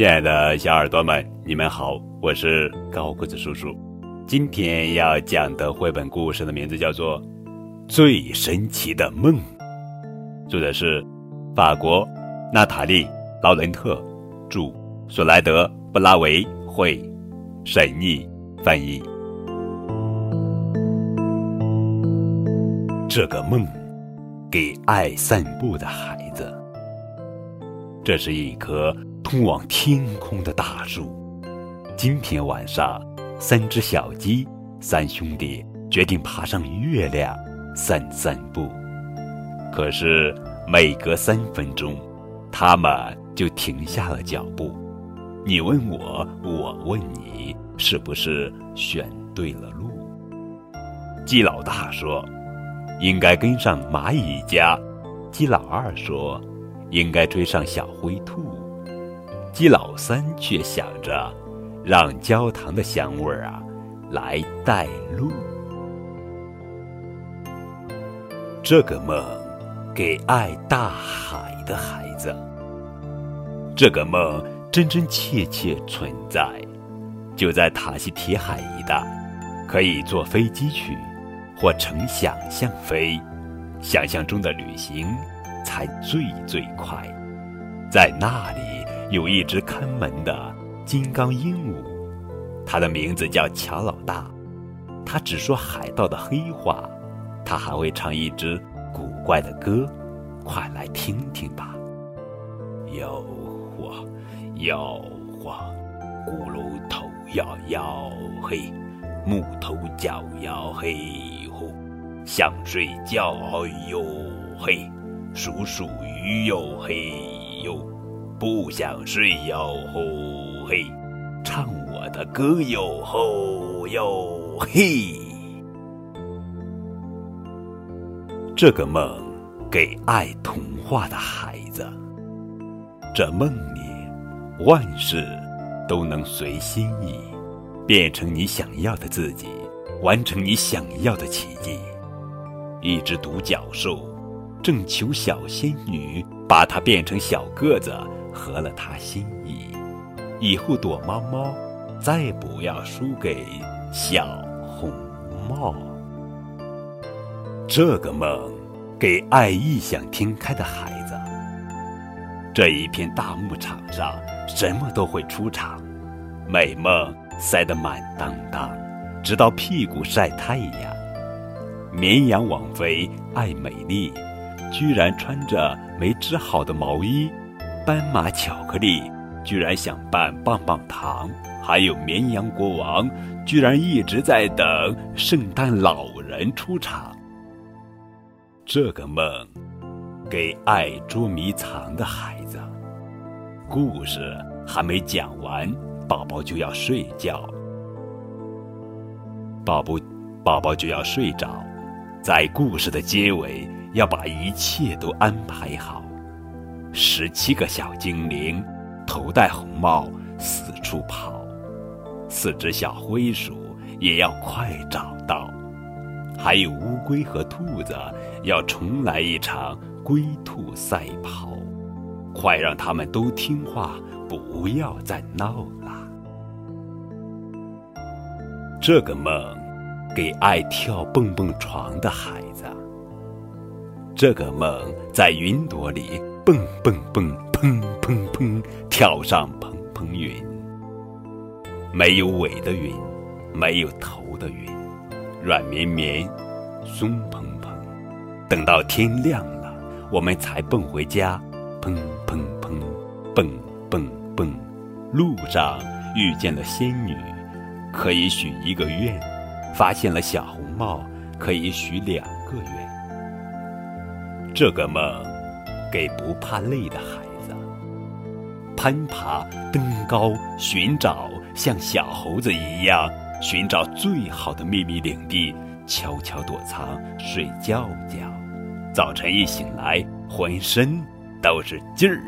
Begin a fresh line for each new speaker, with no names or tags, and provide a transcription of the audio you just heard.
亲爱的小耳朵们，你们好，我是高个子叔叔。今天要讲的绘本故事的名字叫做《最神奇的梦》，作者是法国娜塔莉·劳伦特，著，索莱德·布拉维绘，沈译翻译。这个梦，给爱散步的孩子。这是一颗通往天空的大树。今天晚上，三只小鸡，三兄弟决定爬上月亮散散步。可是每隔三分钟，他们就停下了脚步。你问我，我问你，是不是选对了路？鸡老大说：“应该跟上蚂蚁家。”鸡老二说。应该追上小灰兔，鸡老三却想着，让焦糖的香味儿啊来带路。这个梦，给爱大海的孩子。这个梦真真切切存在，就在塔西提海一带，可以坐飞机去，或乘想象飞，想象中的旅行。才最最快，在那里有一只看门的金刚鹦鹉，它的名字叫乔老大。它只说海盗的黑话，它还会唱一支古怪的歌，快来听听吧。摇晃，摇晃，咕噜头摇摇嘿，木头脚摇嘿呼，想睡觉哟嘿。数数鱼哟嘿哟，不想睡哟吼嘿，唱我的歌哟吼哟嘿。这个梦给爱童话的孩子，这梦里万事都能随心意，变成你想要的自己，完成你想要的奇迹。一只独角兽。正求小仙女把它变成小个子，合了他心意。以后躲猫猫，再不要输给小红帽。这个梦，给爱异想天开的孩子。这一片大牧场上，什么都会出场，美梦塞得满当当，直到屁股晒太阳。绵羊王妃爱美丽。居然穿着没织好的毛衣，斑马巧克力居然想扮棒棒糖，还有绵羊国王居然一直在等圣诞老人出场。这个梦，给爱捉迷藏的孩子。故事还没讲完，宝宝就要睡觉，宝宝，宝宝就要睡着，在故事的结尾。要把一切都安排好。十七个小精灵，头戴红帽，四处跑。四只小灰鼠也要快找到。还有乌龟和兔子，要重来一场龟兔赛跑。快让他们都听话，不要再闹了。这个梦，给爱跳蹦蹦床的孩子。这个梦在云朵里蹦蹦蹦，砰砰砰，跳上蓬蓬云。没有尾的云，没有头的云，软绵绵，松蓬蓬。等到天亮了，我们才蹦回家。砰砰砰，蹦蹦蹦。路上遇见了仙女，可以许一个愿；发现了小红帽，可以许两个愿。这个梦，给不怕累的孩子。攀爬、登高、寻找，像小猴子一样寻找最好的秘密领地，悄悄躲藏，睡觉觉。早晨一醒来，浑身都是劲儿